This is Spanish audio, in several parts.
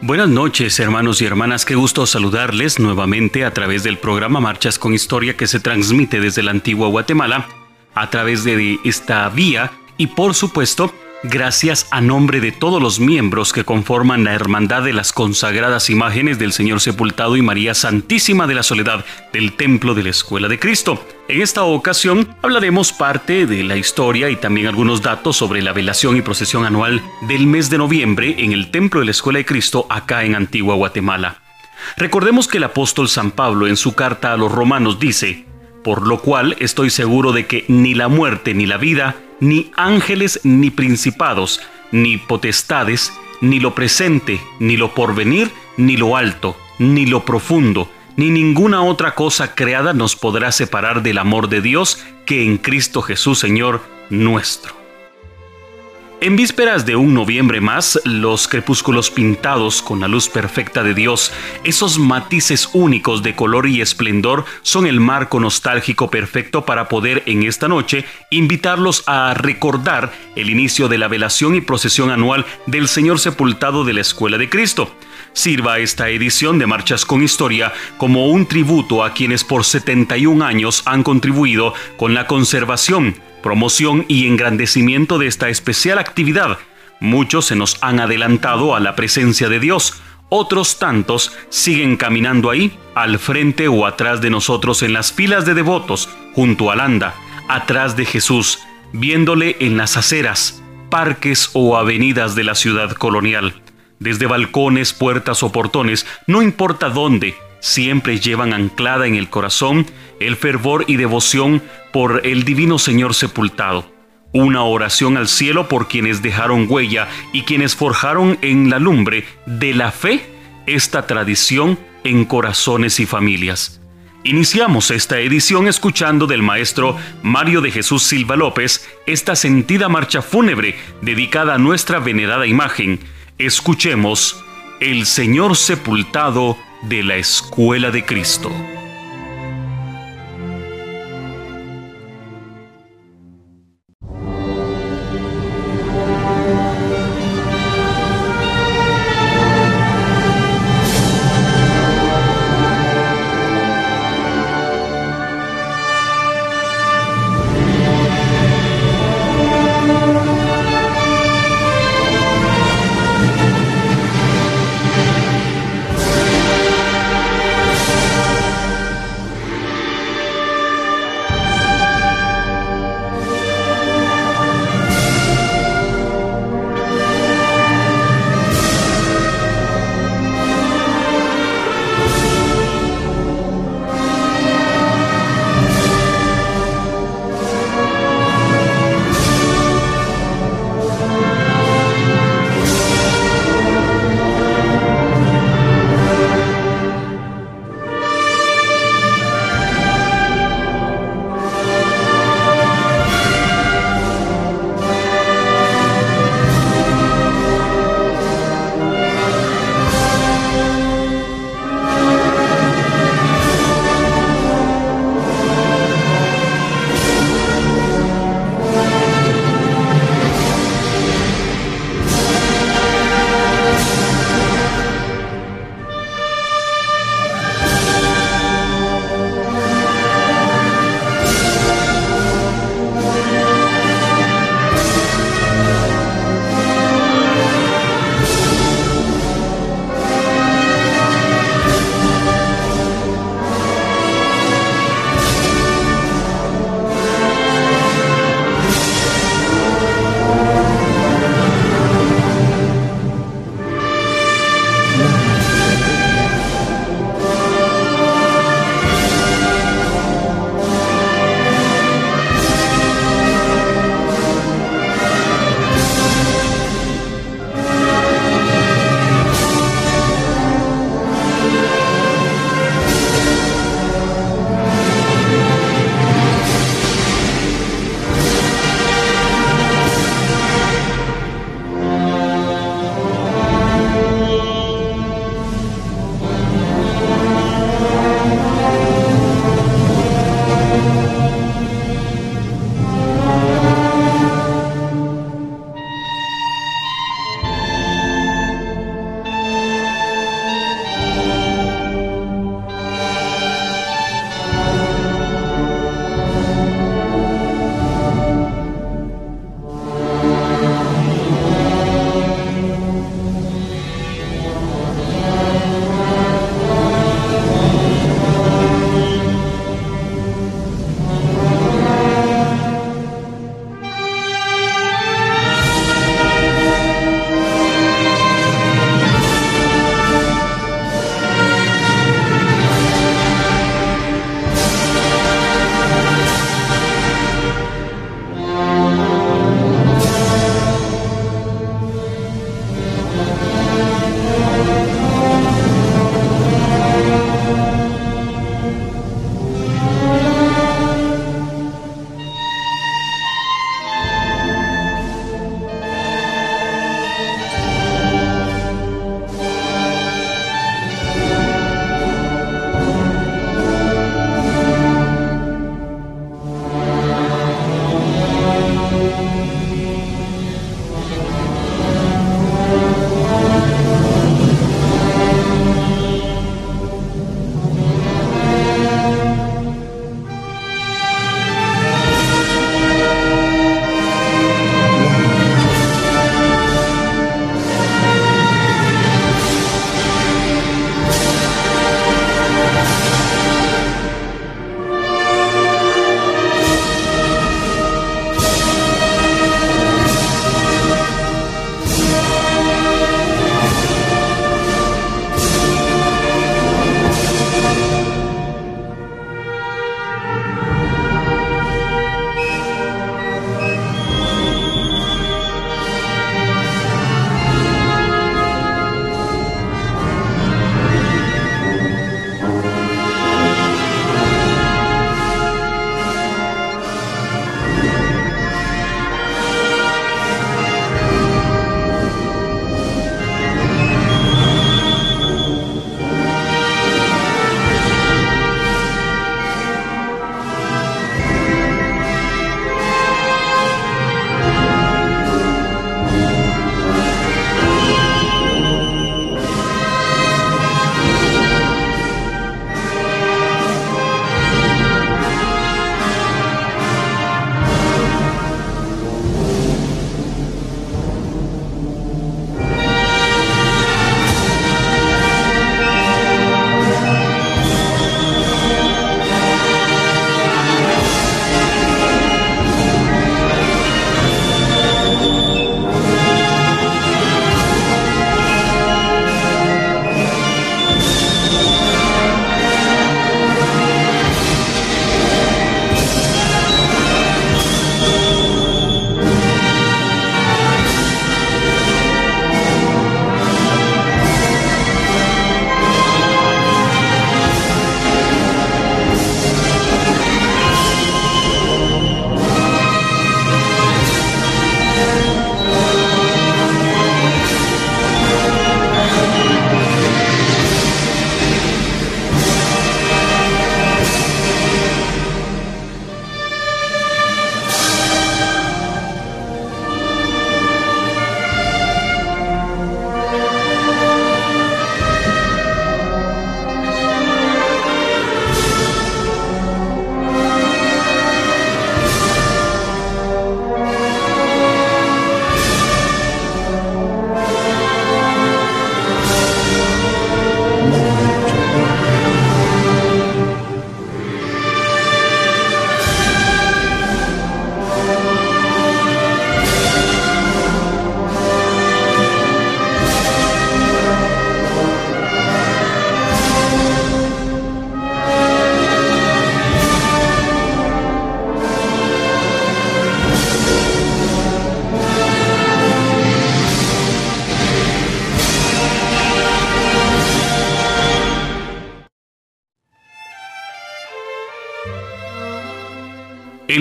Buenas noches, hermanos y hermanas. Qué gusto saludarles nuevamente a través del programa Marchas con Historia que se transmite desde la antigua Guatemala, a través de esta vía y, por supuesto, Gracias a nombre de todos los miembros que conforman la Hermandad de las Consagradas Imágenes del Señor Sepultado y María Santísima de la Soledad del Templo de la Escuela de Cristo. En esta ocasión hablaremos parte de la historia y también algunos datos sobre la velación y procesión anual del mes de noviembre en el Templo de la Escuela de Cristo acá en Antigua Guatemala. Recordemos que el apóstol San Pablo en su carta a los romanos dice, por lo cual estoy seguro de que ni la muerte ni la vida, ni ángeles ni principados, ni potestades, ni lo presente, ni lo porvenir, ni lo alto, ni lo profundo, ni ninguna otra cosa creada nos podrá separar del amor de Dios que en Cristo Jesús Señor nuestro. En vísperas de un noviembre más, los crepúsculos pintados con la luz perfecta de Dios, esos matices únicos de color y esplendor son el marco nostálgico perfecto para poder en esta noche invitarlos a recordar el inicio de la velación y procesión anual del Señor sepultado de la Escuela de Cristo. Sirva esta edición de Marchas con Historia como un tributo a quienes por 71 años han contribuido con la conservación, promoción y engrandecimiento de esta especial actividad. Muchos se nos han adelantado a la presencia de Dios, otros tantos siguen caminando ahí, al frente o atrás de nosotros en las filas de devotos, junto al anda, atrás de Jesús, viéndole en las aceras, parques o avenidas de la ciudad colonial. Desde balcones, puertas o portones, no importa dónde, siempre llevan anclada en el corazón el fervor y devoción por el divino Señor sepultado. Una oración al cielo por quienes dejaron huella y quienes forjaron en la lumbre de la fe esta tradición en corazones y familias. Iniciamos esta edición escuchando del maestro Mario de Jesús Silva López esta sentida marcha fúnebre dedicada a nuestra venerada imagen. Escuchemos El Señor sepultado de la Escuela de Cristo.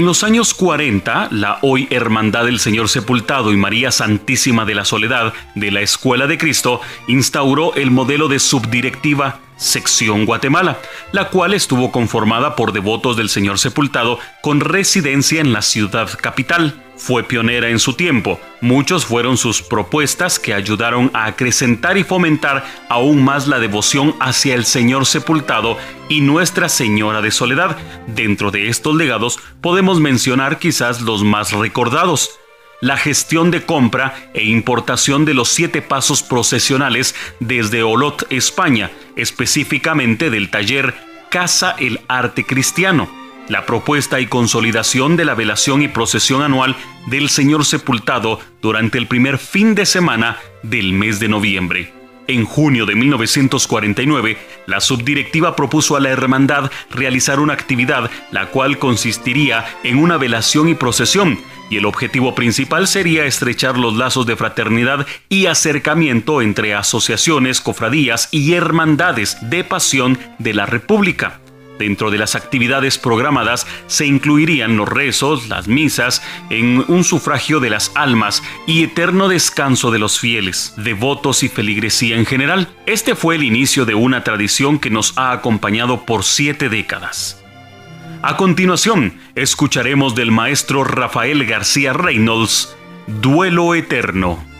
Los años 40, la hoy Hermandad del Señor Sepultado y María Santísima de la Soledad de la Escuela de Cristo instauró el modelo de subdirectiva sección Guatemala, la cual estuvo conformada por devotos del Señor Sepultado con residencia en la ciudad capital. Fue pionera en su tiempo. Muchos fueron sus propuestas que ayudaron a acrecentar y fomentar aún más la devoción hacia el Señor Sepultado y Nuestra Señora de Soledad. Dentro de estos legados podemos mencionar quizás los más recordados la gestión de compra e importación de los siete pasos procesionales desde Olot, España, específicamente del taller Casa el Arte Cristiano, la propuesta y consolidación de la velación y procesión anual del Señor Sepultado durante el primer fin de semana del mes de noviembre. En junio de 1949, la subdirectiva propuso a la hermandad realizar una actividad la cual consistiría en una velación y procesión, y el objetivo principal sería estrechar los lazos de fraternidad y acercamiento entre asociaciones, cofradías y hermandades de pasión de la República. Dentro de las actividades programadas se incluirían los rezos, las misas, en un sufragio de las almas y eterno descanso de los fieles, devotos y feligresía en general. Este fue el inicio de una tradición que nos ha acompañado por siete décadas. A continuación, escucharemos del maestro Rafael García Reynolds, Duelo Eterno.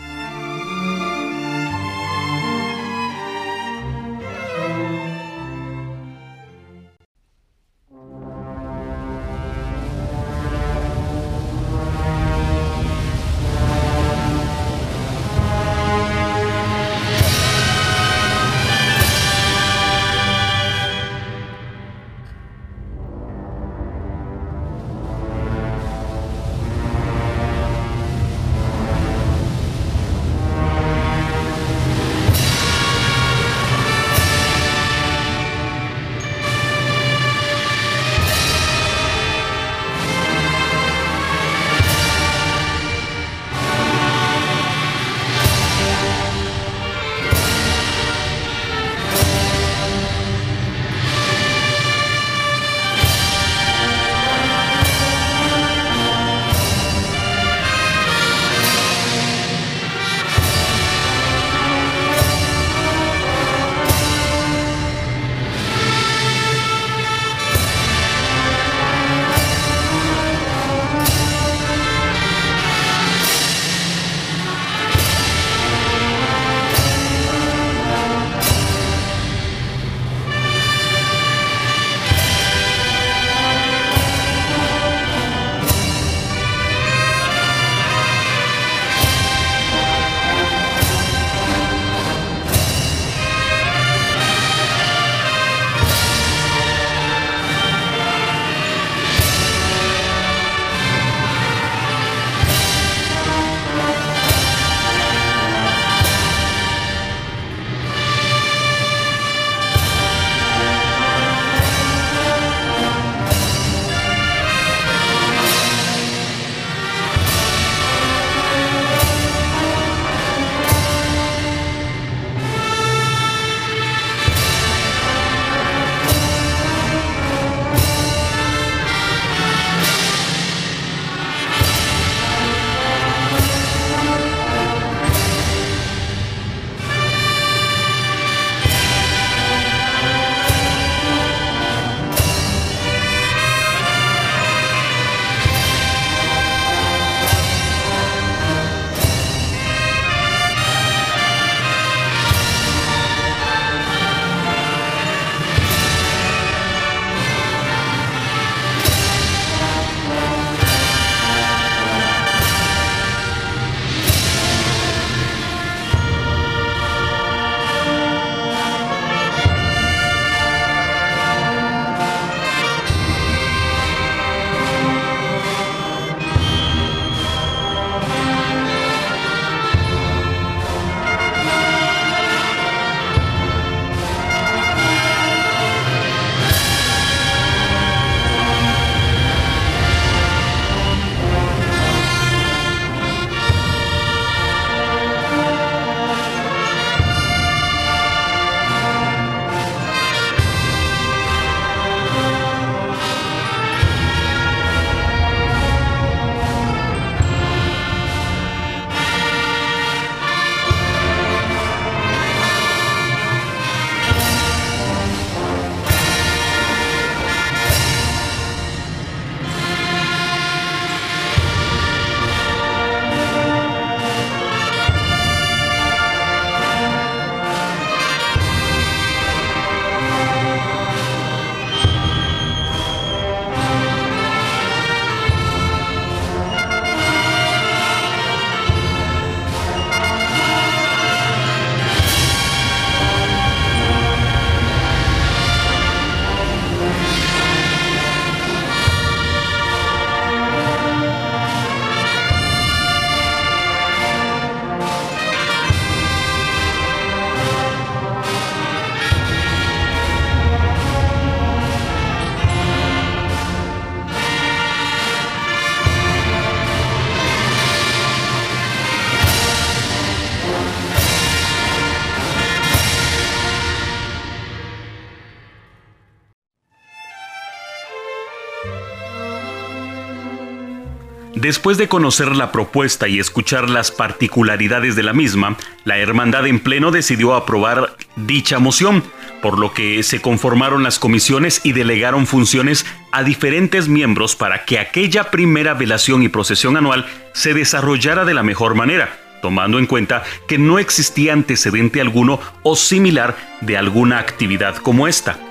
Después de conocer la propuesta y escuchar las particularidades de la misma, la hermandad en pleno decidió aprobar dicha moción, por lo que se conformaron las comisiones y delegaron funciones a diferentes miembros para que aquella primera velación y procesión anual se desarrollara de la mejor manera, tomando en cuenta que no existía antecedente alguno o similar de alguna actividad como esta.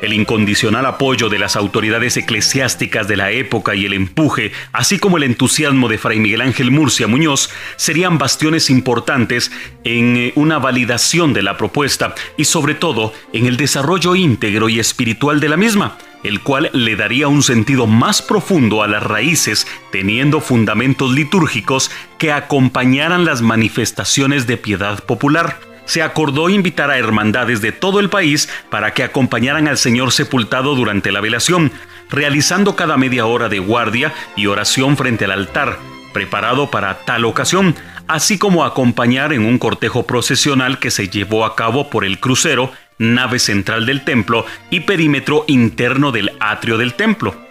El incondicional apoyo de las autoridades eclesiásticas de la época y el empuje, así como el entusiasmo de Fray Miguel Ángel Murcia Muñoz, serían bastiones importantes en eh, una validación de la propuesta y sobre todo en el desarrollo íntegro y espiritual de la misma, el cual le daría un sentido más profundo a las raíces, teniendo fundamentos litúrgicos que acompañaran las manifestaciones de piedad popular se acordó invitar a hermandades de todo el país para que acompañaran al Señor sepultado durante la velación, realizando cada media hora de guardia y oración frente al altar, preparado para tal ocasión, así como acompañar en un cortejo procesional que se llevó a cabo por el crucero, nave central del templo y perímetro interno del atrio del templo.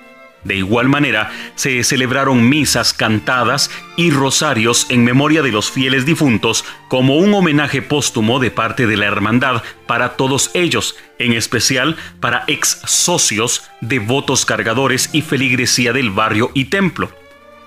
De igual manera, se celebraron misas cantadas y rosarios en memoria de los fieles difuntos como un homenaje póstumo de parte de la hermandad para todos ellos, en especial para ex socios, devotos cargadores y feligresía del barrio y templo.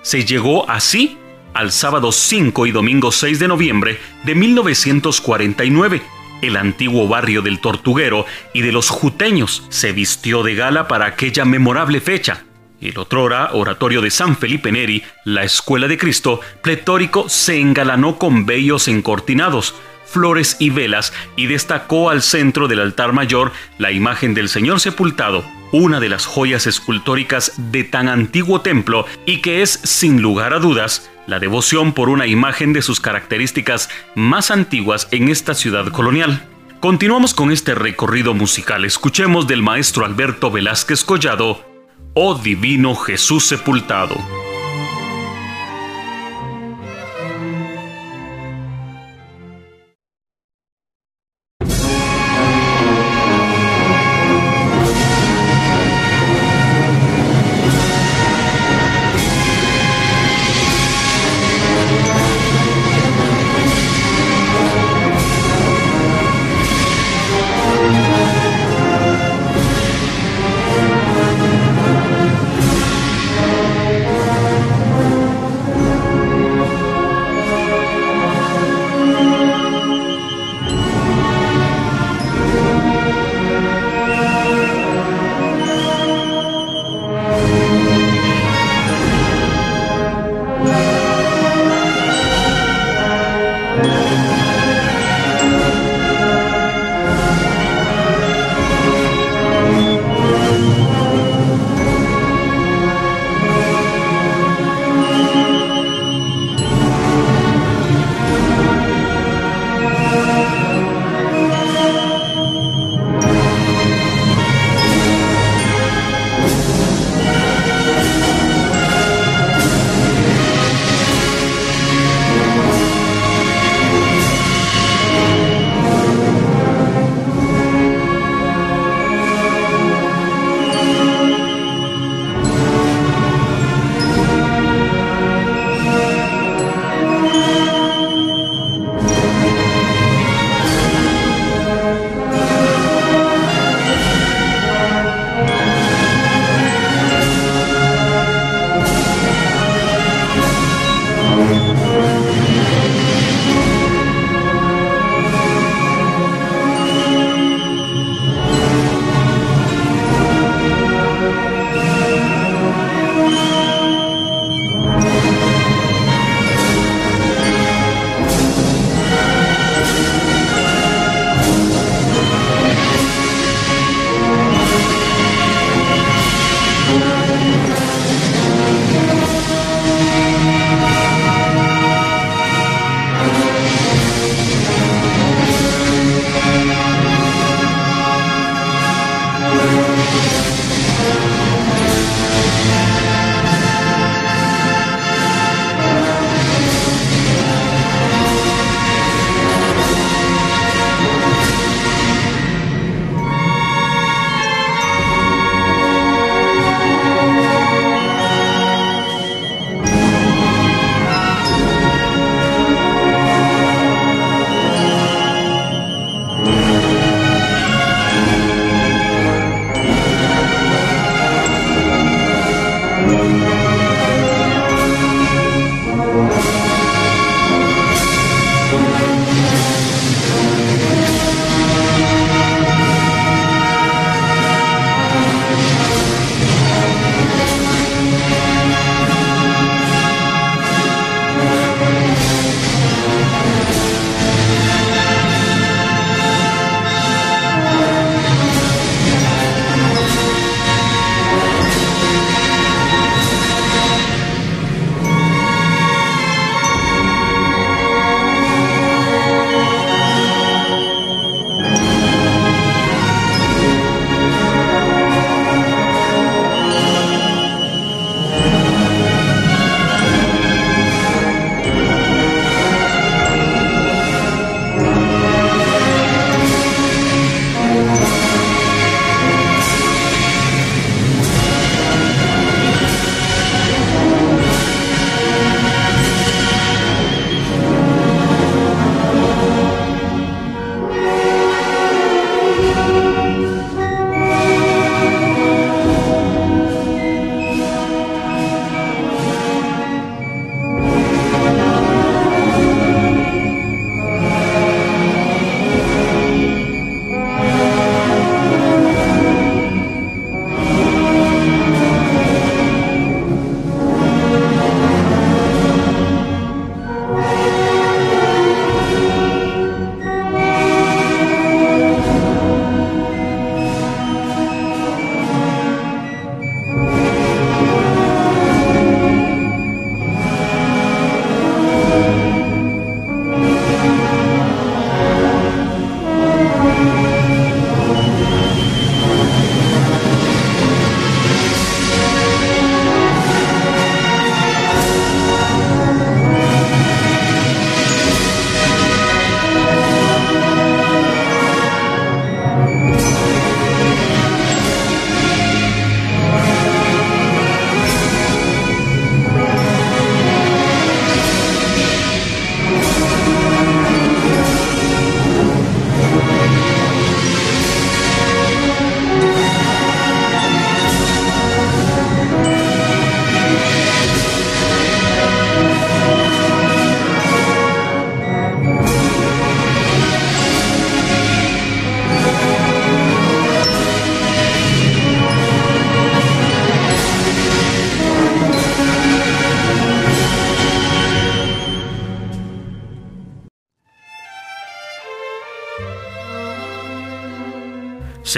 Se llegó así al sábado 5 y domingo 6 de noviembre de 1949 el antiguo barrio del Tortuguero y de los Juteños se vistió de gala para aquella memorable fecha el otrora oratorio de San Felipe Neri, la Escuela de Cristo, pletórico, se engalanó con bellos encortinados, flores y velas y destacó al centro del altar mayor la imagen del Señor sepultado, una de las joyas escultóricas de tan antiguo templo y que es, sin lugar a dudas, la devoción por una imagen de sus características más antiguas en esta ciudad colonial. Continuamos con este recorrido musical. Escuchemos del maestro Alberto Velázquez Collado, Oh Divino Jesús sepultado.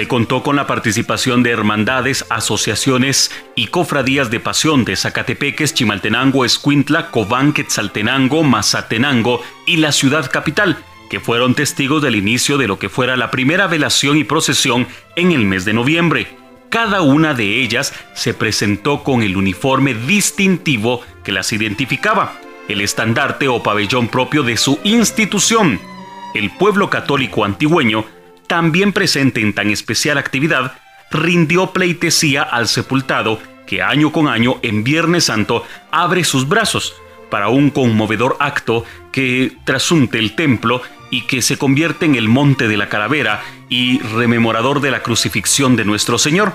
Contó con la participación de hermandades, asociaciones y cofradías de pasión de Zacatepeques, Chimaltenango, Escuintla, Cobán, Quetzaltenango, Mazatenango y la ciudad capital, que fueron testigos del inicio de lo que fuera la primera velación y procesión en el mes de noviembre. Cada una de ellas se presentó con el uniforme distintivo que las identificaba, el estandarte o pabellón propio de su institución. El pueblo católico antigüeño también presente en tan especial actividad, rindió pleitesía al sepultado que año con año en Viernes Santo abre sus brazos para un conmovedor acto que trasunte el templo y que se convierte en el monte de la calavera y rememorador de la crucifixión de nuestro Señor.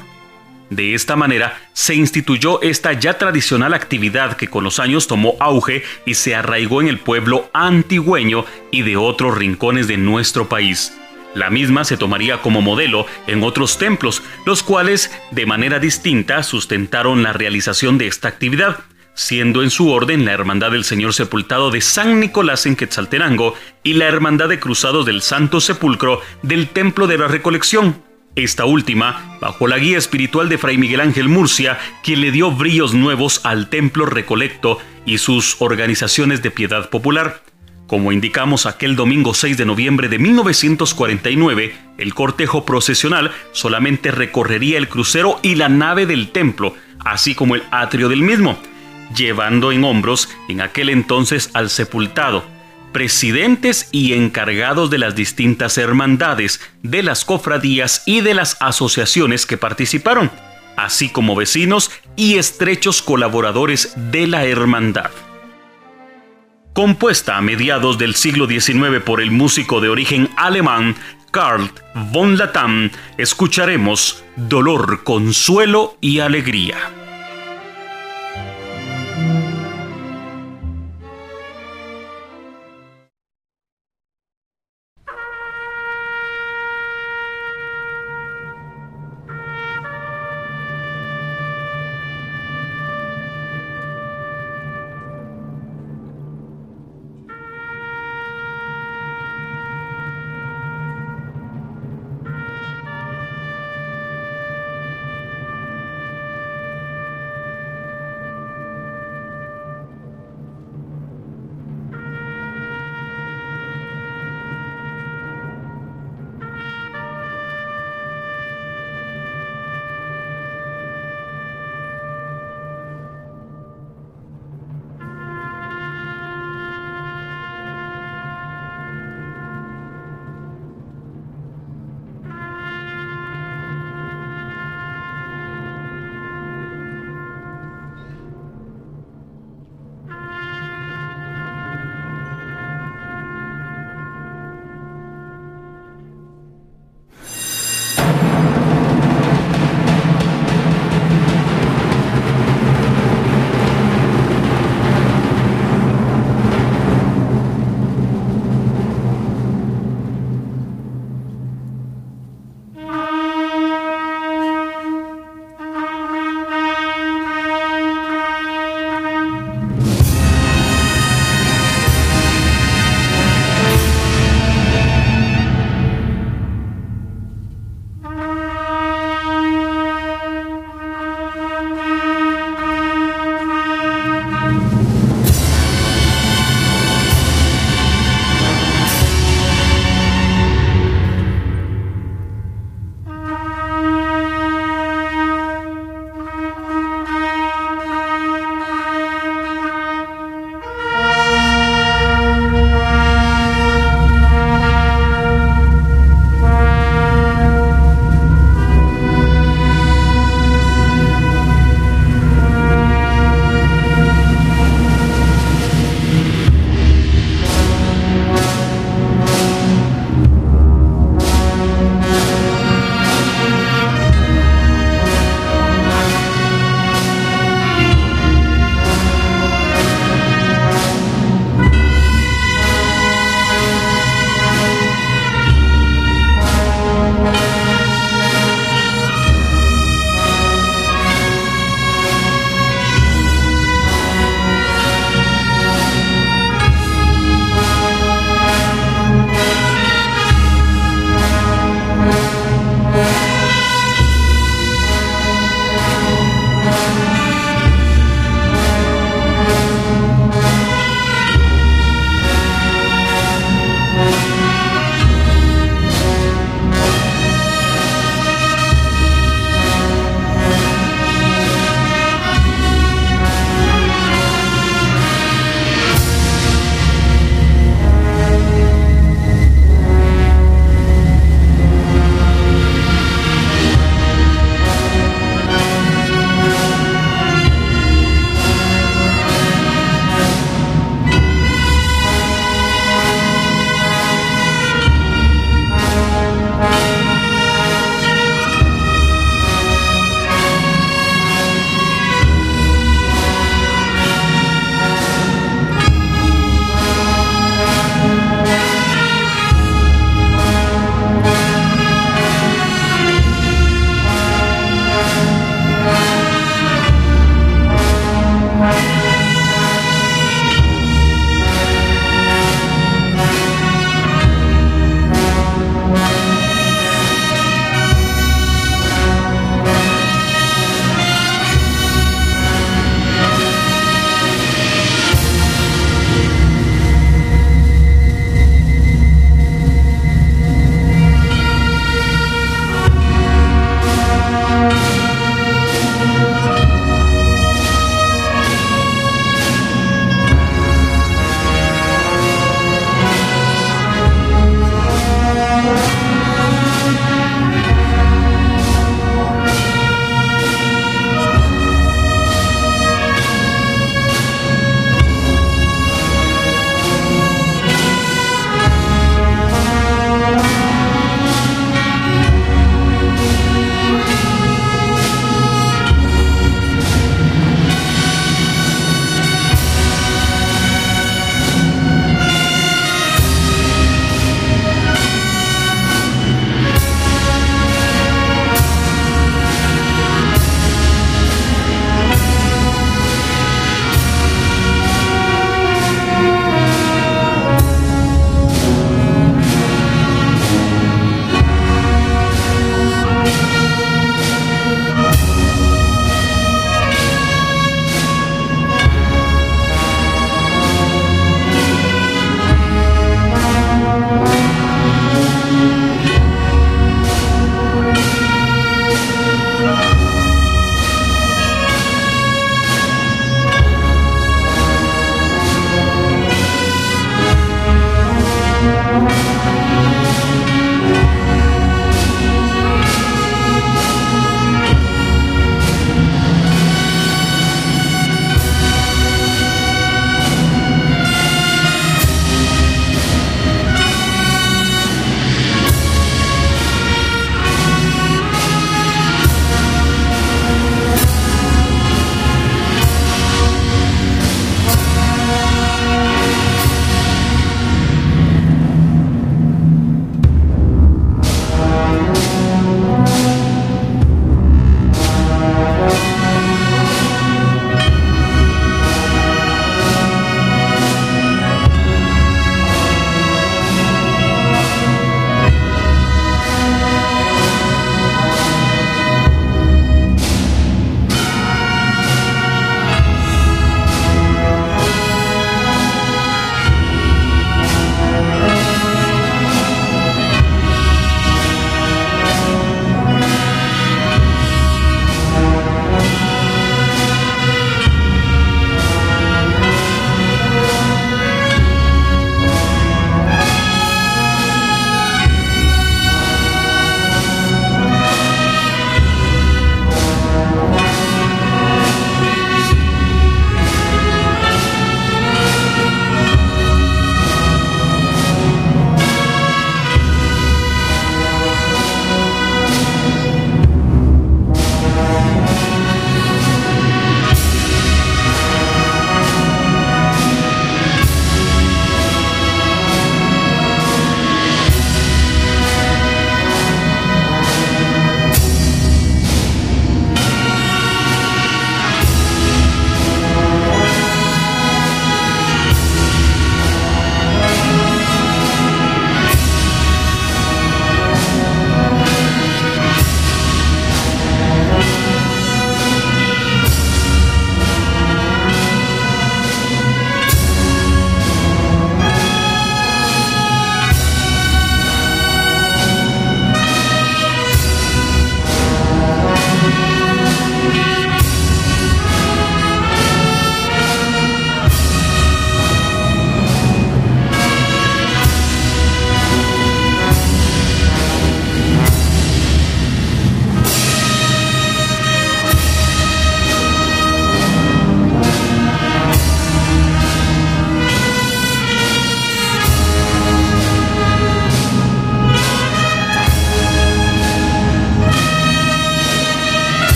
De esta manera se instituyó esta ya tradicional actividad que con los años tomó auge y se arraigó en el pueblo antigüeño y de otros rincones de nuestro país. La misma se tomaría como modelo en otros templos, los cuales de manera distinta sustentaron la realización de esta actividad, siendo en su orden la Hermandad del Señor Sepultado de San Nicolás en Quetzaltenango y la Hermandad de Cruzados del Santo Sepulcro del Templo de la Recolección. Esta última, bajo la guía espiritual de Fray Miguel Ángel Murcia, quien le dio brillos nuevos al Templo Recolecto y sus organizaciones de piedad popular. Como indicamos aquel domingo 6 de noviembre de 1949, el cortejo procesional solamente recorrería el crucero y la nave del templo, así como el atrio del mismo, llevando en hombros en aquel entonces al sepultado, presidentes y encargados de las distintas hermandades, de las cofradías y de las asociaciones que participaron, así como vecinos y estrechos colaboradores de la hermandad. Compuesta a mediados del siglo XIX por el músico de origen alemán Karl von Latam, escucharemos Dolor, Consuelo y Alegría.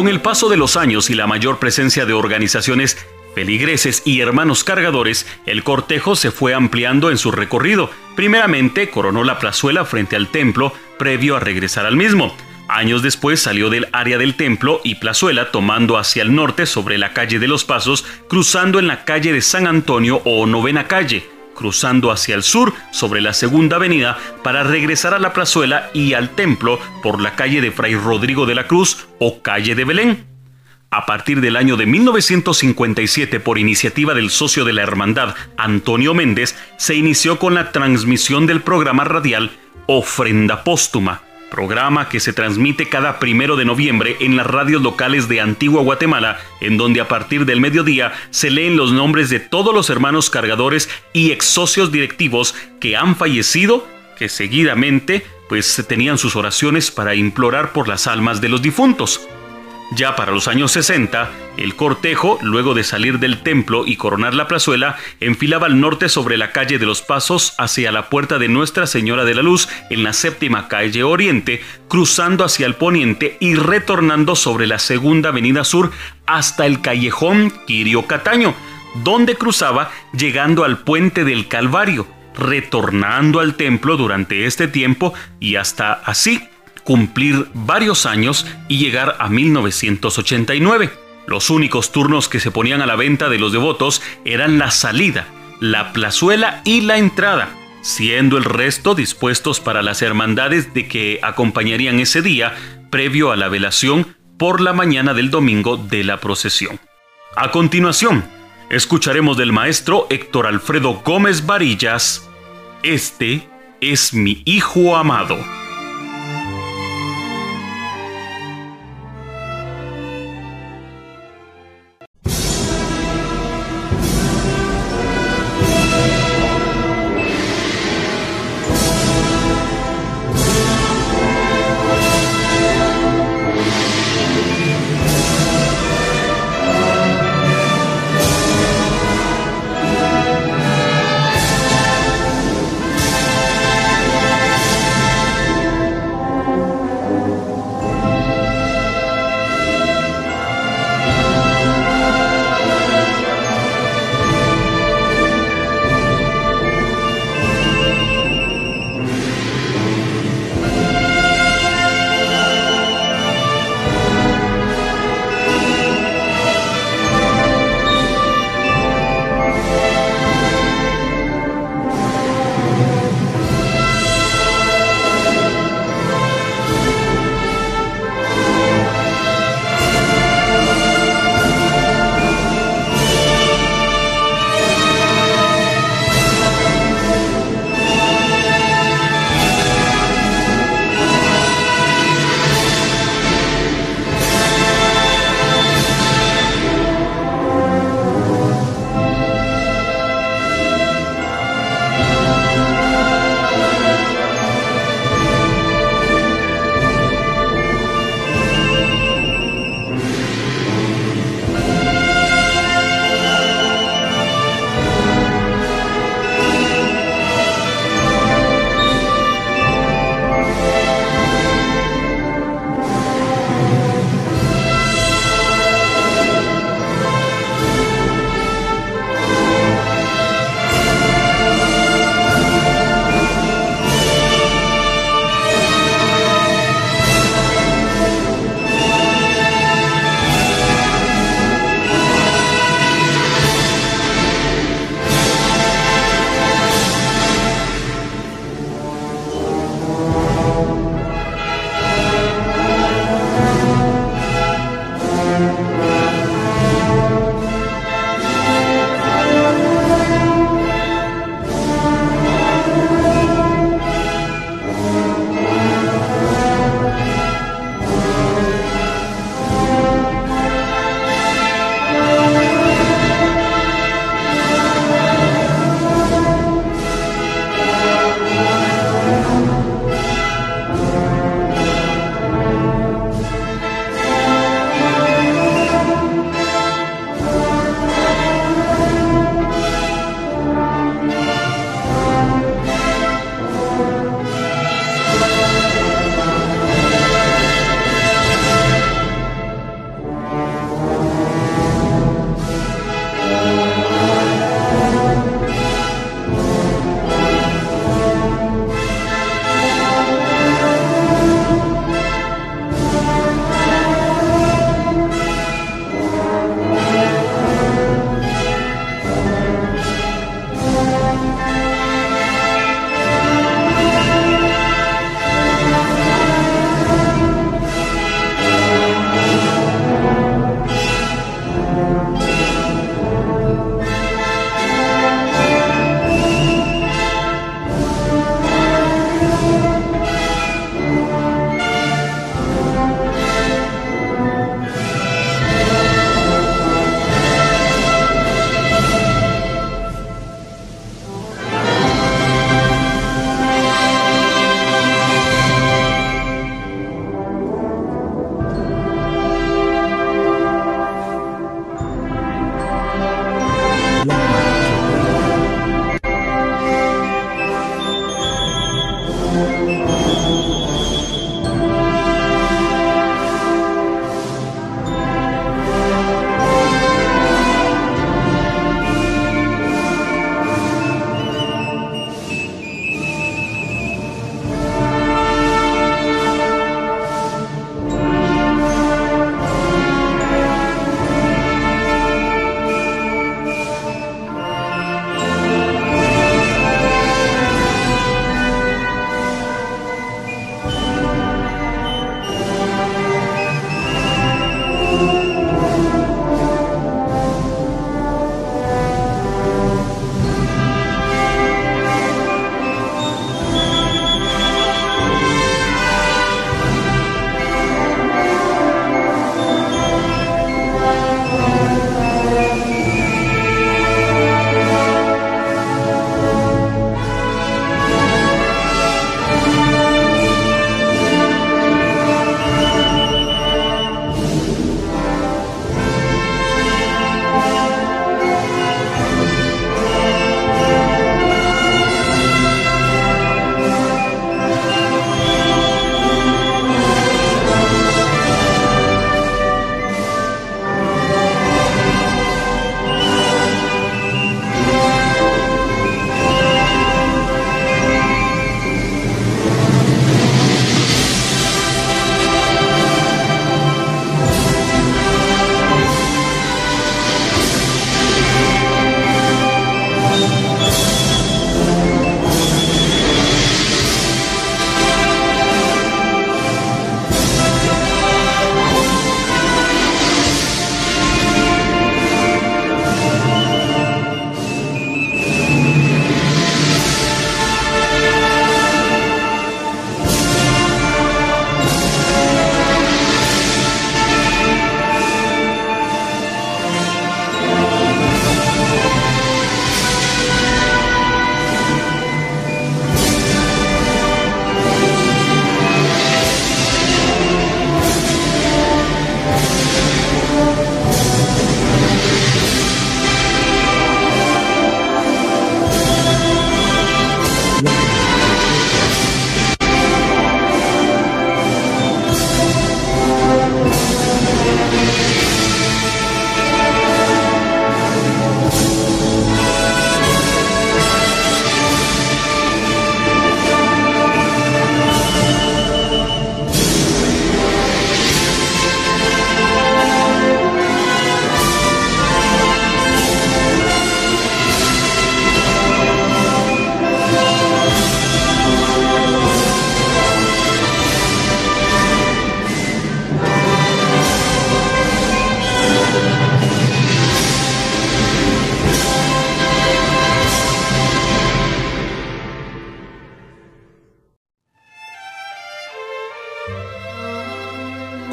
Con el paso de los años y la mayor presencia de organizaciones feligreses y hermanos cargadores, el cortejo se fue ampliando en su recorrido. Primeramente coronó la plazuela frente al templo previo a regresar al mismo. Años después salió del área del templo y plazuela tomando hacia el norte sobre la calle de los Pasos, cruzando en la calle de San Antonio o novena calle, cruzando hacia el sur sobre la segunda avenida para regresar a la plazuela y al templo por la calle de Fray Rodrigo de la Cruz o calle de Belén. A partir del año de 1957, por iniciativa del socio de la hermandad, Antonio Méndez, se inició con la transmisión del programa radial Ofrenda Póstuma, programa que se transmite cada primero de noviembre en las radios locales de Antigua Guatemala, en donde a partir del mediodía se leen los nombres de todos los hermanos cargadores y ex socios directivos que han fallecido, que seguidamente pues tenían sus oraciones para implorar por las almas de los difuntos. Ya para los años 60, el cortejo, luego de salir del templo y coronar la plazuela, enfilaba al norte sobre la calle de los Pasos hacia la puerta de Nuestra Señora de la Luz en la séptima calle Oriente, cruzando hacia el poniente y retornando sobre la segunda avenida sur hasta el callejón Quirio Cataño, donde cruzaba llegando al puente del Calvario, retornando al templo durante este tiempo y hasta así cumplir varios años y llegar a 1989. Los únicos turnos que se ponían a la venta de los devotos eran la salida, la plazuela y la entrada, siendo el resto dispuestos para las hermandades de que acompañarían ese día previo a la velación por la mañana del domingo de la procesión. A continuación, escucharemos del maestro Héctor Alfredo Gómez Varillas, Este es mi Hijo amado.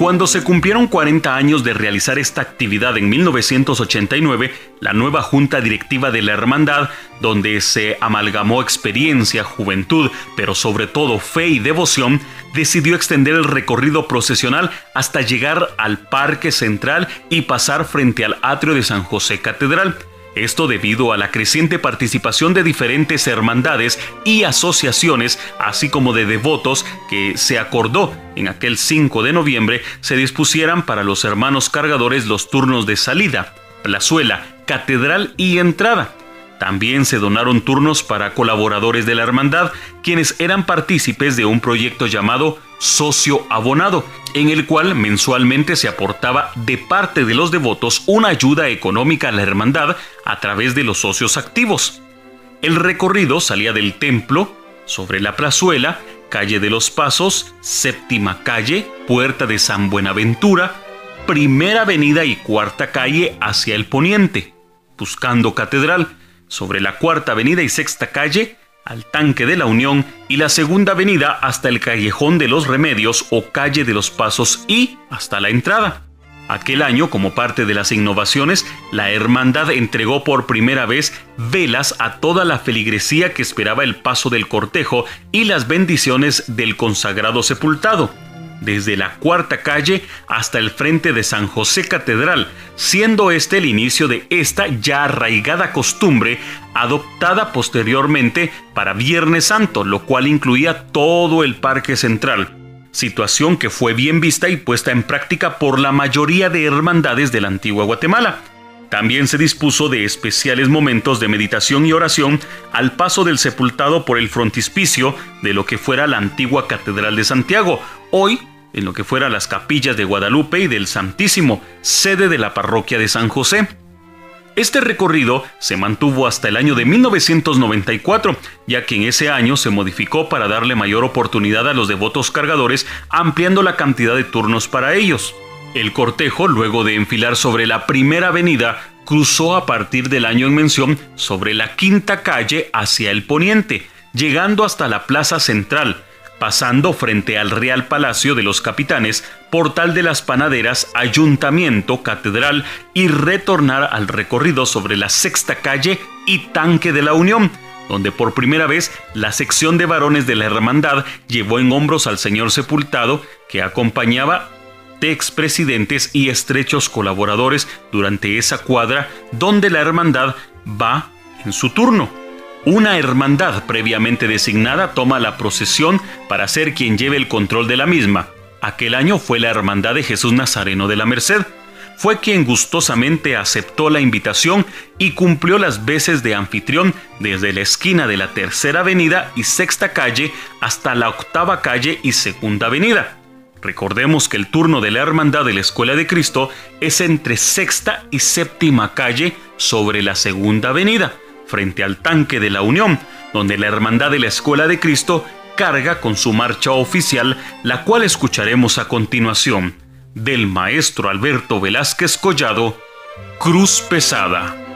Cuando se cumplieron 40 años de realizar esta actividad en 1989, la nueva junta directiva de la hermandad, donde se amalgamó experiencia, juventud, pero sobre todo fe y devoción, decidió extender el recorrido procesional hasta llegar al Parque Central y pasar frente al atrio de San José Catedral. Esto debido a la creciente participación de diferentes hermandades y asociaciones, así como de devotos, que se acordó en aquel 5 de noviembre se dispusieran para los hermanos cargadores los turnos de salida, plazuela, catedral y entrada. También se donaron turnos para colaboradores de la hermandad, quienes eran partícipes de un proyecto llamado Socio Abonado, en el cual mensualmente se aportaba de parte de los devotos una ayuda económica a la hermandad a través de los socios activos. El recorrido salía del templo, sobre la plazuela, calle de los Pasos, séptima calle, puerta de San Buenaventura, primera avenida y cuarta calle hacia el poniente, buscando catedral, sobre la cuarta avenida y sexta calle, al tanque de la Unión y la segunda avenida hasta el callejón de los Remedios o calle de los Pasos y hasta la entrada. Aquel año, como parte de las innovaciones, la hermandad entregó por primera vez velas a toda la feligresía que esperaba el paso del cortejo y las bendiciones del consagrado sepultado desde la cuarta calle hasta el frente de San José Catedral, siendo este el inicio de esta ya arraigada costumbre adoptada posteriormente para Viernes Santo, lo cual incluía todo el Parque Central, situación que fue bien vista y puesta en práctica por la mayoría de hermandades de la antigua Guatemala. También se dispuso de especiales momentos de meditación y oración al paso del sepultado por el frontispicio de lo que fuera la antigua Catedral de Santiago, hoy en lo que fuera las capillas de Guadalupe y del Santísimo, sede de la parroquia de San José. Este recorrido se mantuvo hasta el año de 1994, ya que en ese año se modificó para darle mayor oportunidad a los devotos cargadores, ampliando la cantidad de turnos para ellos. El cortejo, luego de enfilar sobre la primera avenida, cruzó a partir del año en mención sobre la quinta calle hacia el poniente, llegando hasta la plaza central, pasando frente al Real Palacio de los Capitanes, Portal de las Panaderas, Ayuntamiento, Catedral y retornar al recorrido sobre la Sexta Calle y Tanque de la Unión, donde por primera vez la sección de varones de la Hermandad llevó en hombros al señor sepultado que acompañaba de expresidentes y estrechos colaboradores durante esa cuadra donde la Hermandad va en su turno. Una hermandad previamente designada toma la procesión para ser quien lleve el control de la misma. Aquel año fue la Hermandad de Jesús Nazareno de la Merced. Fue quien gustosamente aceptó la invitación y cumplió las veces de anfitrión desde la esquina de la Tercera Avenida y Sexta Calle hasta la Octava Calle y Segunda Avenida. Recordemos que el turno de la Hermandad de la Escuela de Cristo es entre Sexta y Séptima Calle sobre la Segunda Avenida frente al tanque de la Unión, donde la Hermandad de la Escuela de Cristo carga con su marcha oficial, la cual escucharemos a continuación, del maestro Alberto Velázquez Collado, Cruz Pesada.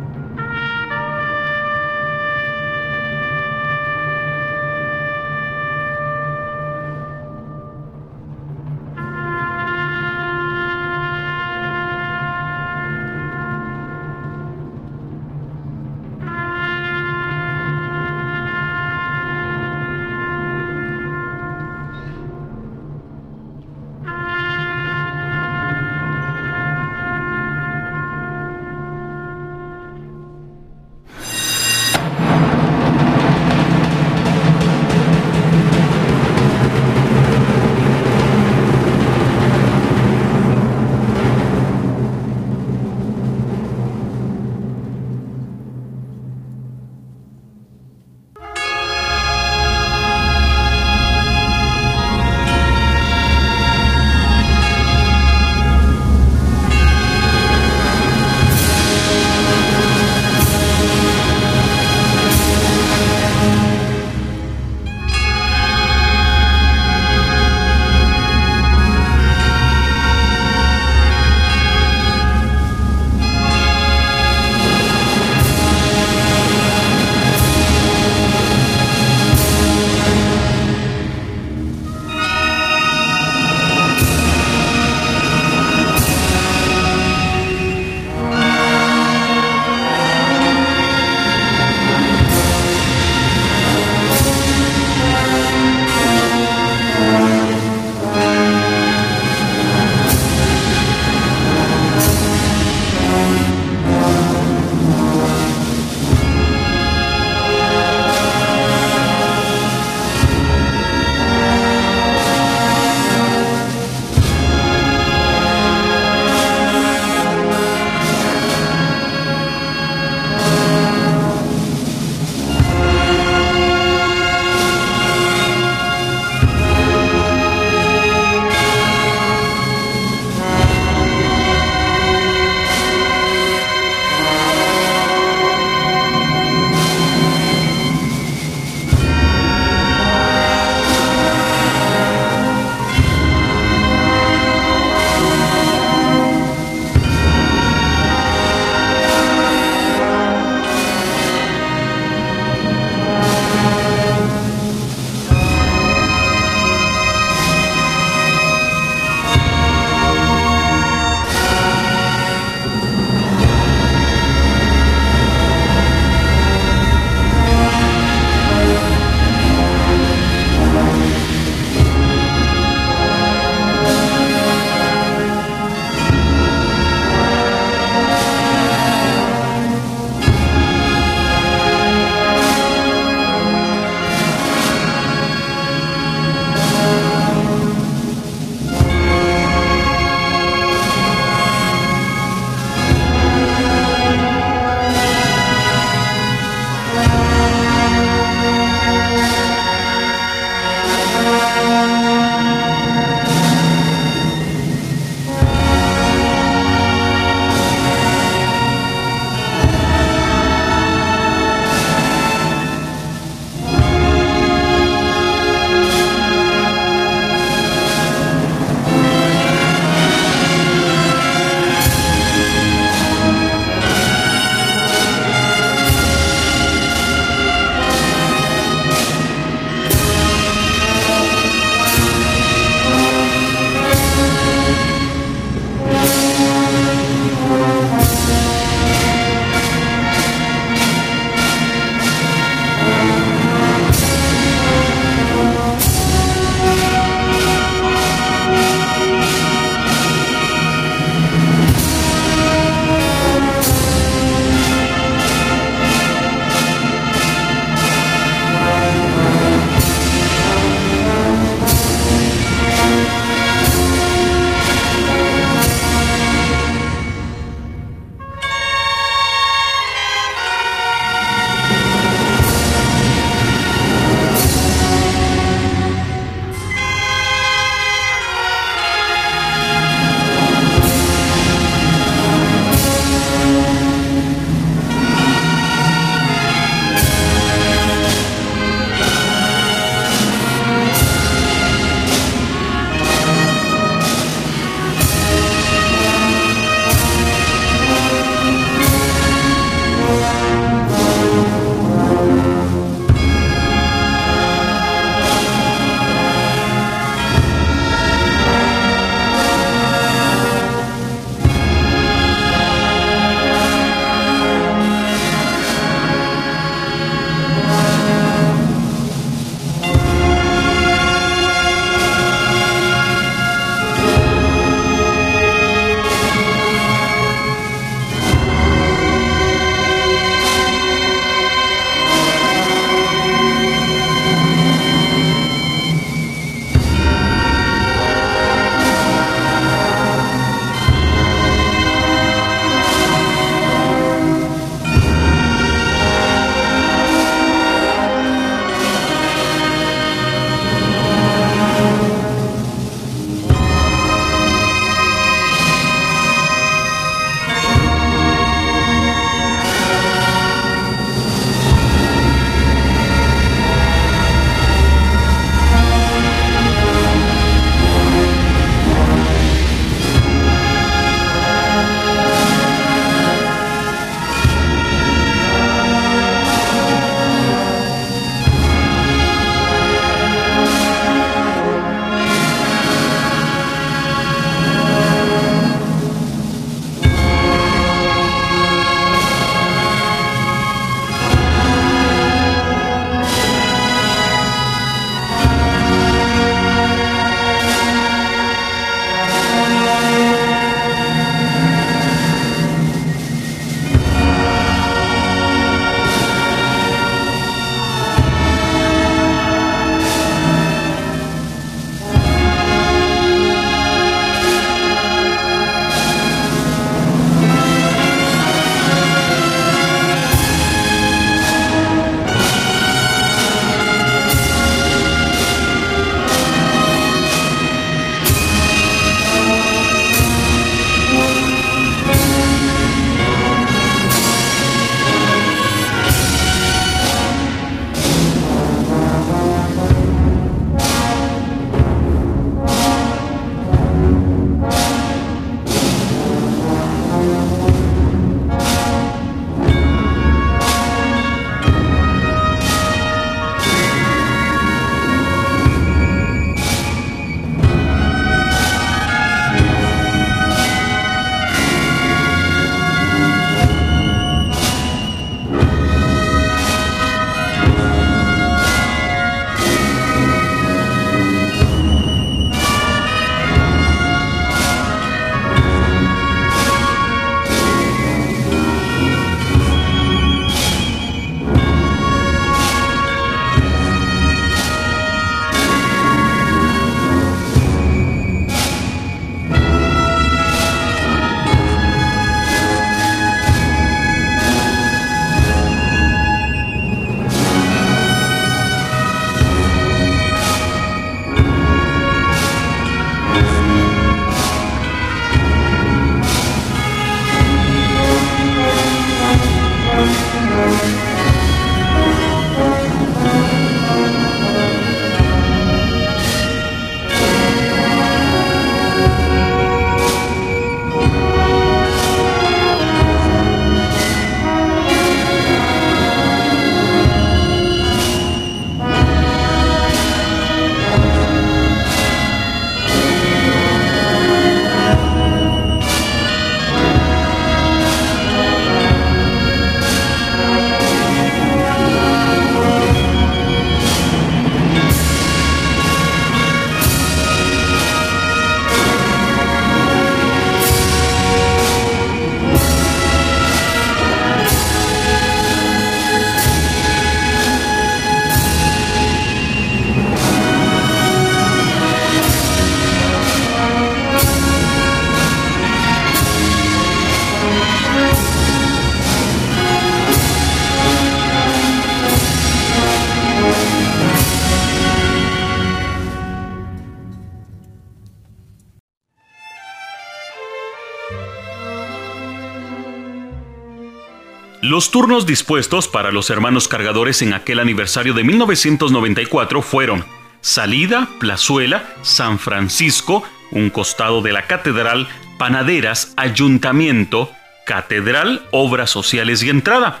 Los turnos dispuestos para los hermanos cargadores en aquel aniversario de 1994 fueron Salida, Plazuela, San Francisco, un costado de la Catedral, Panaderas, Ayuntamiento, Catedral, Obras Sociales y Entrada.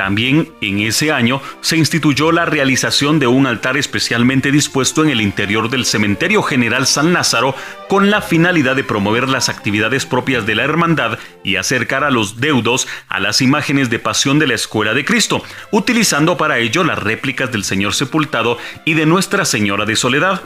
También en ese año se instituyó la realización de un altar especialmente dispuesto en el interior del Cementerio General San Lázaro con la finalidad de promover las actividades propias de la hermandad y acercar a los deudos a las imágenes de pasión de la Escuela de Cristo, utilizando para ello las réplicas del Señor sepultado y de Nuestra Señora de Soledad.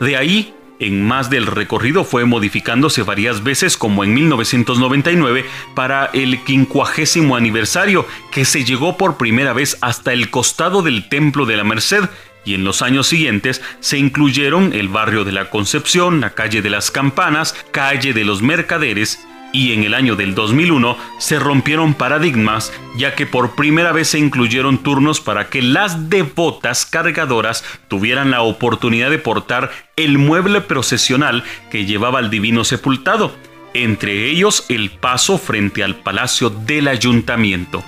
De ahí en más del recorrido fue modificándose varias veces como en 1999 para el quincuagésimo aniversario que se llegó por primera vez hasta el costado del Templo de la Merced y en los años siguientes se incluyeron el barrio de la Concepción, la calle de las Campanas, calle de los Mercaderes y en el año del 2001 se rompieron paradigmas ya que por primera vez se incluyeron turnos para que las devotas cargadoras tuvieran la oportunidad de portar el mueble procesional que llevaba al divino sepultado, entre ellos el paso frente al palacio del ayuntamiento.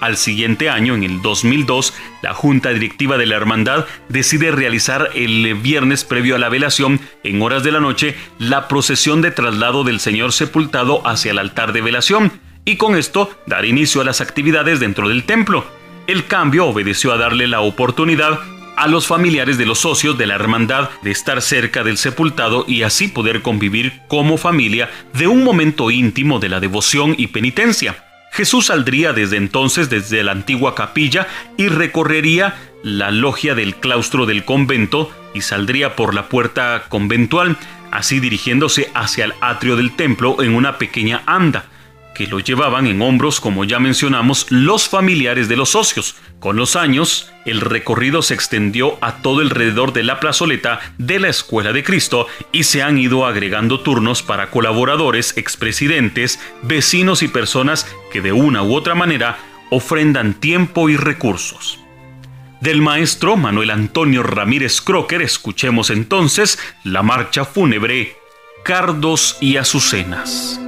Al siguiente año, en el 2002, la Junta Directiva de la Hermandad decide realizar el viernes previo a la velación, en horas de la noche, la procesión de traslado del Señor sepultado hacia el altar de velación, y con esto dar inicio a las actividades dentro del templo. El cambio obedeció a darle la oportunidad a los familiares de los socios de la hermandad de estar cerca del sepultado y así poder convivir como familia de un momento íntimo de la devoción y penitencia. Jesús saldría desde entonces desde la antigua capilla y recorrería la logia del claustro del convento y saldría por la puerta conventual, así dirigiéndose hacia el atrio del templo en una pequeña anda que lo llevaban en hombros, como ya mencionamos, los familiares de los socios. Con los años, el recorrido se extendió a todo alrededor de la plazoleta de la Escuela de Cristo y se han ido agregando turnos para colaboradores, expresidentes, vecinos y personas que de una u otra manera ofrendan tiempo y recursos. Del maestro Manuel Antonio Ramírez Crocker escuchemos entonces la marcha fúnebre Cardos y Azucenas.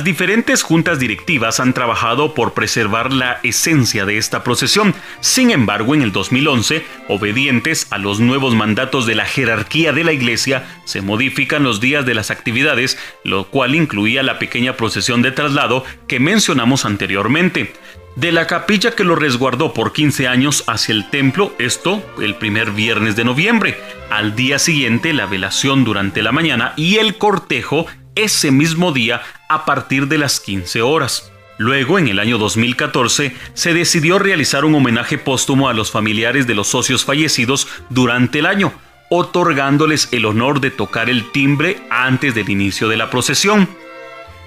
Las diferentes juntas directivas han trabajado por preservar la esencia de esta procesión. Sin embargo, en el 2011, obedientes a los nuevos mandatos de la jerarquía de la iglesia, se modifican los días de las actividades, lo cual incluía la pequeña procesión de traslado que mencionamos anteriormente. De la capilla que lo resguardó por 15 años hacia el templo, esto el primer viernes de noviembre. Al día siguiente, la velación durante la mañana y el cortejo ese mismo día a partir de las 15 horas. Luego, en el año 2014, se decidió realizar un homenaje póstumo a los familiares de los socios fallecidos durante el año, otorgándoles el honor de tocar el timbre antes del inicio de la procesión.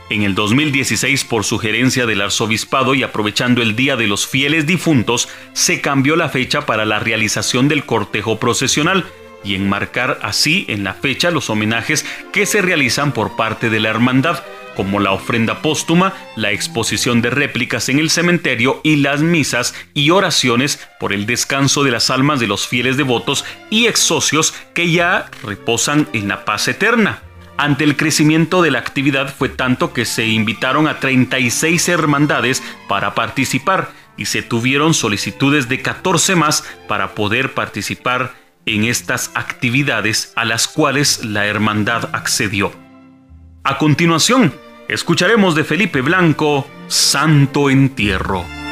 En el 2016, por sugerencia del arzobispado y aprovechando el Día de los Fieles Difuntos, se cambió la fecha para la realización del cortejo procesional, y enmarcar así en la fecha los homenajes que se realizan por parte de la hermandad, como la ofrenda póstuma, la exposición de réplicas en el cementerio y las misas y oraciones por el descanso de las almas de los fieles devotos y ex socios que ya reposan en la paz eterna. Ante el crecimiento de la actividad fue tanto que se invitaron a 36 hermandades para participar y se tuvieron solicitudes de 14 más para poder participar en estas actividades a las cuales la hermandad accedió. A continuación, escucharemos de Felipe Blanco, Santo Entierro.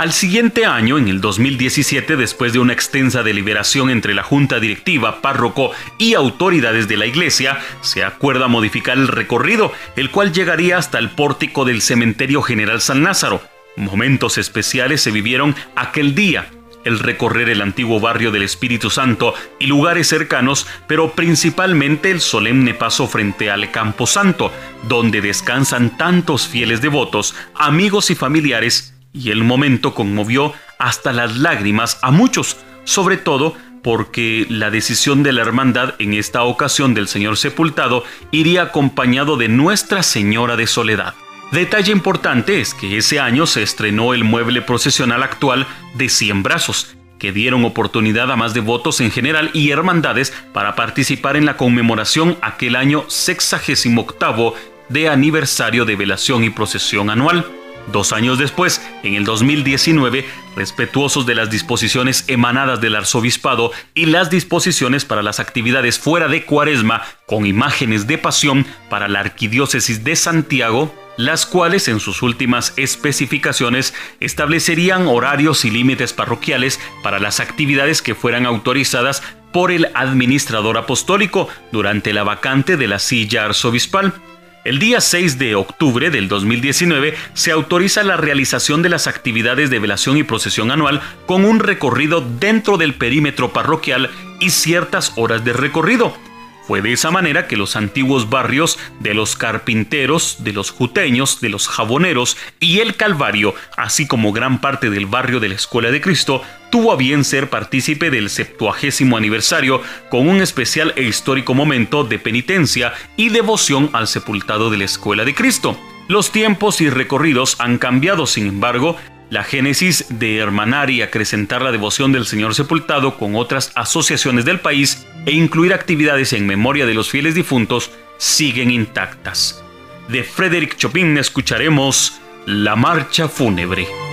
Al siguiente año, en el 2017, después de una extensa deliberación entre la junta directiva, párroco y autoridades de la iglesia, se acuerda modificar el recorrido, el cual llegaría hasta el pórtico del cementerio General San Lázaro. Momentos especiales se vivieron aquel día, el recorrer el antiguo barrio del Espíritu Santo y lugares cercanos, pero principalmente el solemne paso frente al Campo Santo, donde descansan tantos fieles devotos, amigos y familiares y el momento conmovió hasta las lágrimas a muchos, sobre todo porque la decisión de la hermandad en esta ocasión del Señor sepultado iría acompañado de Nuestra Señora de Soledad. Detalle importante es que ese año se estrenó el mueble procesional actual de Cien Brazos, que dieron oportunidad a más devotos en general y hermandades para participar en la conmemoración aquel año sexagésimo octavo de aniversario de velación y procesión anual. Dos años después, en el 2019, respetuosos de las disposiciones emanadas del arzobispado y las disposiciones para las actividades fuera de cuaresma con imágenes de pasión para la arquidiócesis de Santiago, las cuales en sus últimas especificaciones establecerían horarios y límites parroquiales para las actividades que fueran autorizadas por el administrador apostólico durante la vacante de la silla arzobispal. El día 6 de octubre del 2019 se autoriza la realización de las actividades de velación y procesión anual con un recorrido dentro del perímetro parroquial y ciertas horas de recorrido, fue de esa manera que los antiguos barrios de los carpinteros, de los juteños, de los jaboneros y el Calvario, así como gran parte del barrio de la Escuela de Cristo, tuvo a bien ser partícipe del septuagésimo aniversario con un especial e histórico momento de penitencia y devoción al sepultado de la Escuela de Cristo. Los tiempos y recorridos han cambiado, sin embargo, la génesis de hermanar y acrecentar la devoción del Señor sepultado con otras asociaciones del país e incluir actividades en memoria de los fieles difuntos siguen intactas. De Frederick Chopin escucharemos La Marcha Fúnebre.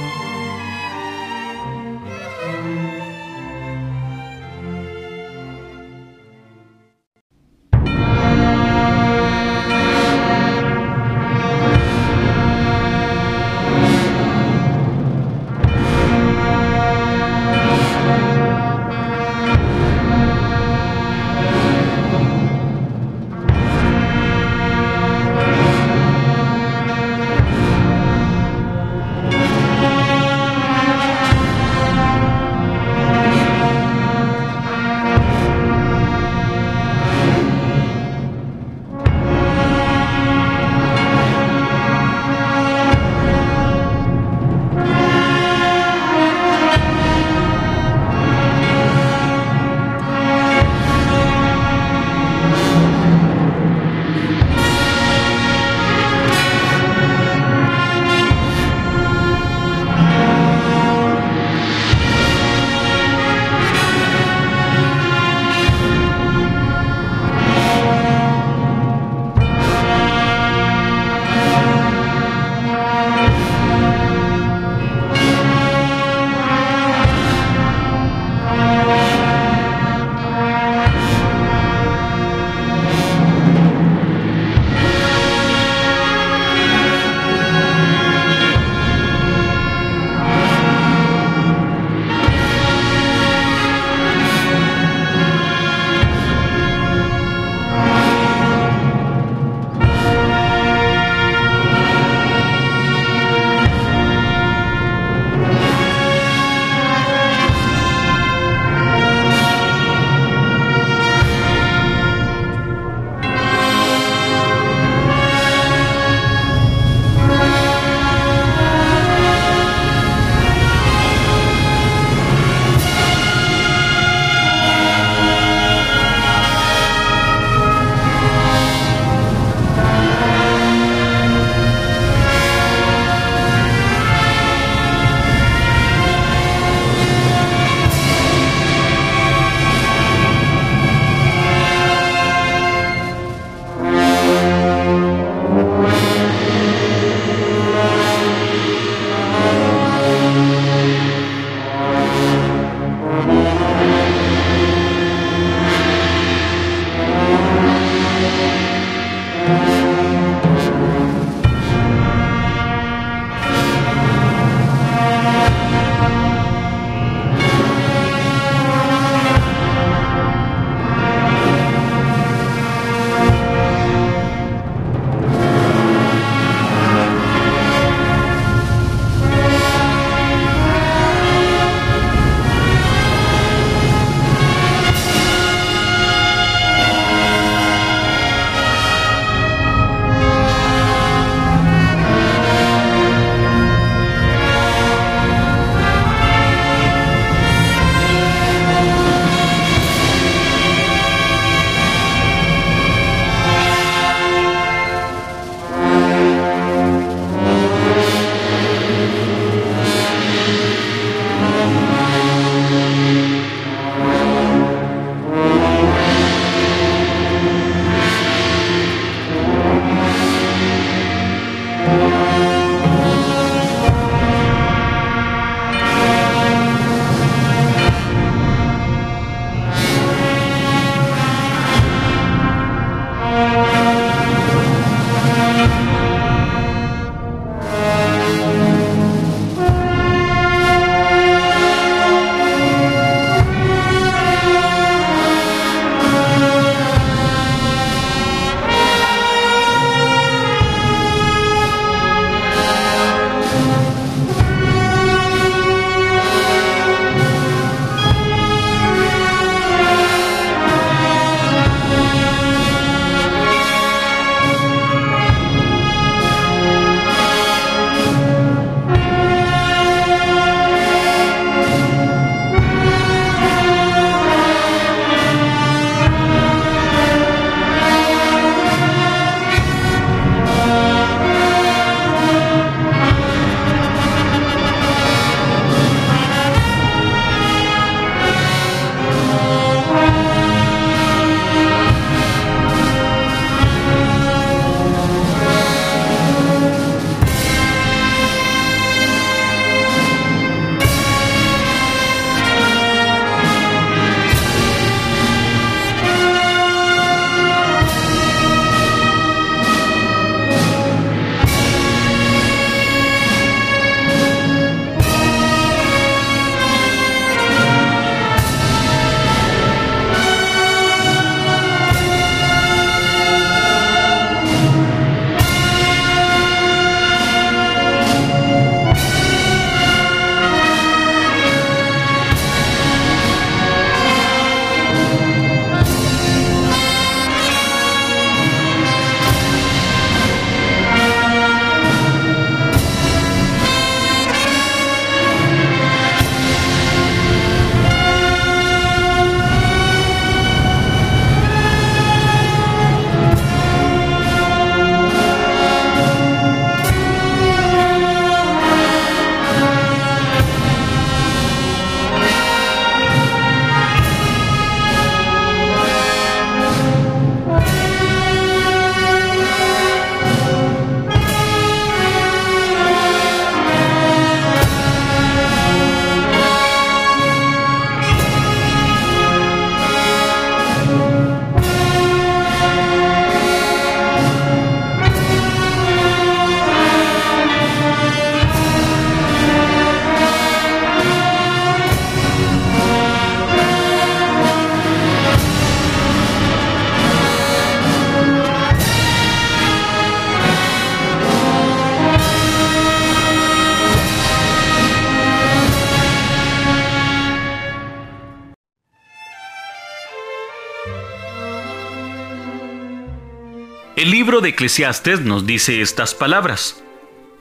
De Eclesiastes nos dice estas palabras.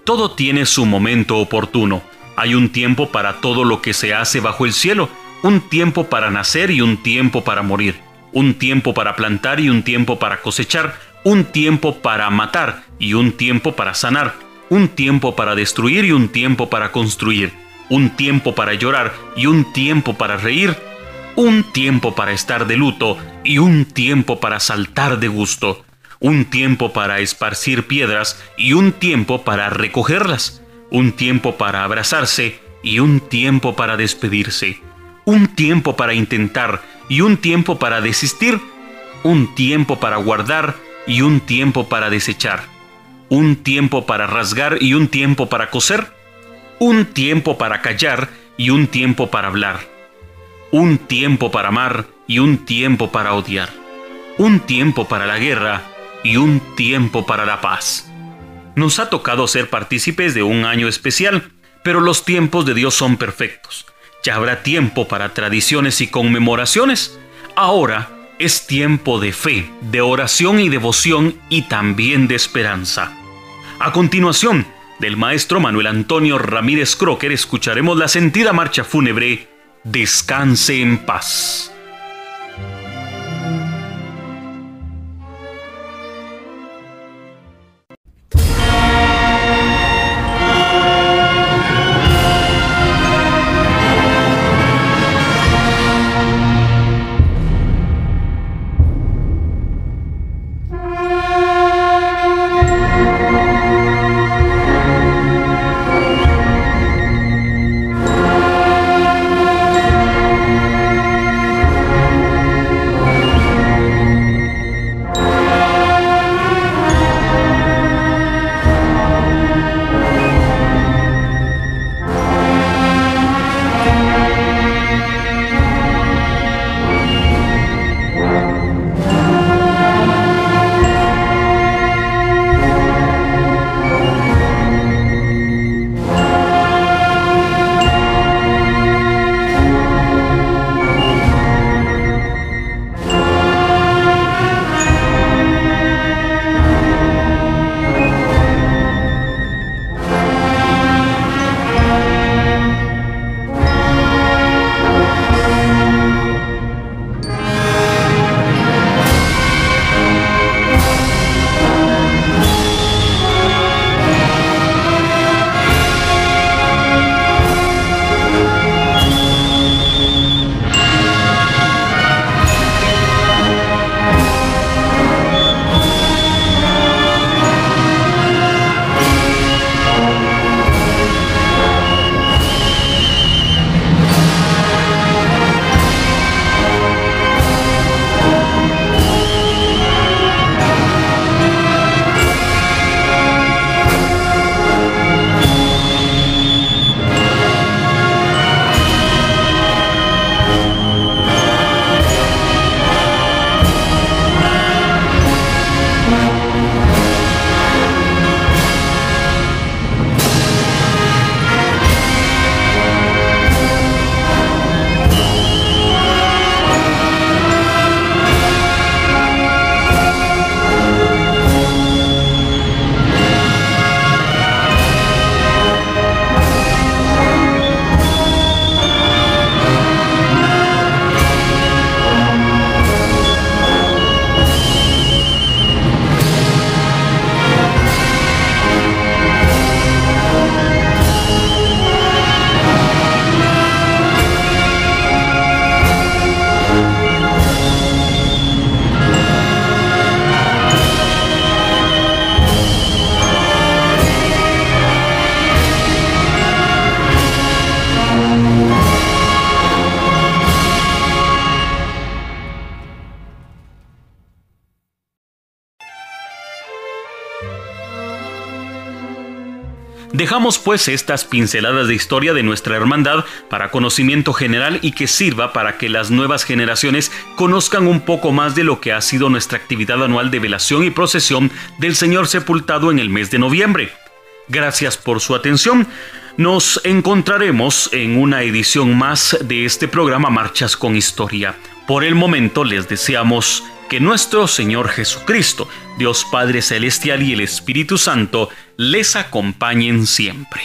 Todo tiene su momento oportuno. Hay un tiempo para todo lo que se hace bajo el cielo, un tiempo para nacer y un tiempo para morir, un tiempo para plantar y un tiempo para cosechar, un tiempo para matar y un tiempo para sanar, un tiempo para destruir y un tiempo para construir, un tiempo para llorar y un tiempo para reír, un tiempo para estar de luto y un tiempo para saltar de gusto, un tiempo para esparcir piedras y un tiempo para recogerlas, un tiempo para abrazarse y un tiempo para despedirse, un tiempo para intentar y un tiempo para desistir, un tiempo para guardar y un tiempo para desechar, un tiempo para rasgar y un tiempo para coser, un tiempo para callar y un tiempo para hablar un tiempo para amar y un tiempo para odiar, un tiempo para la guerra y un tiempo para la paz. Nos ha tocado ser partícipes de un año especial, pero los tiempos de Dios son perfectos. Ya habrá tiempo para tradiciones y conmemoraciones. Ahora es tiempo de fe, de oración y devoción y también de esperanza. A continuación, del maestro Manuel Antonio Ramírez Crocker escucharemos la sentida marcha fúnebre descanse en paz. Pues estas pinceladas de historia de nuestra hermandad para conocimiento general y que sirva para que las nuevas generaciones conozcan un poco más de lo que ha sido nuestra actividad anual de velación y procesión del Señor sepultado en el mes de noviembre. Gracias por su atención. Nos encontraremos en una edición más de este programa Marchas con Historia. Por el momento les deseamos que nuestro Señor Jesucristo, Dios Padre Celestial y el Espíritu Santo les acompañen siempre.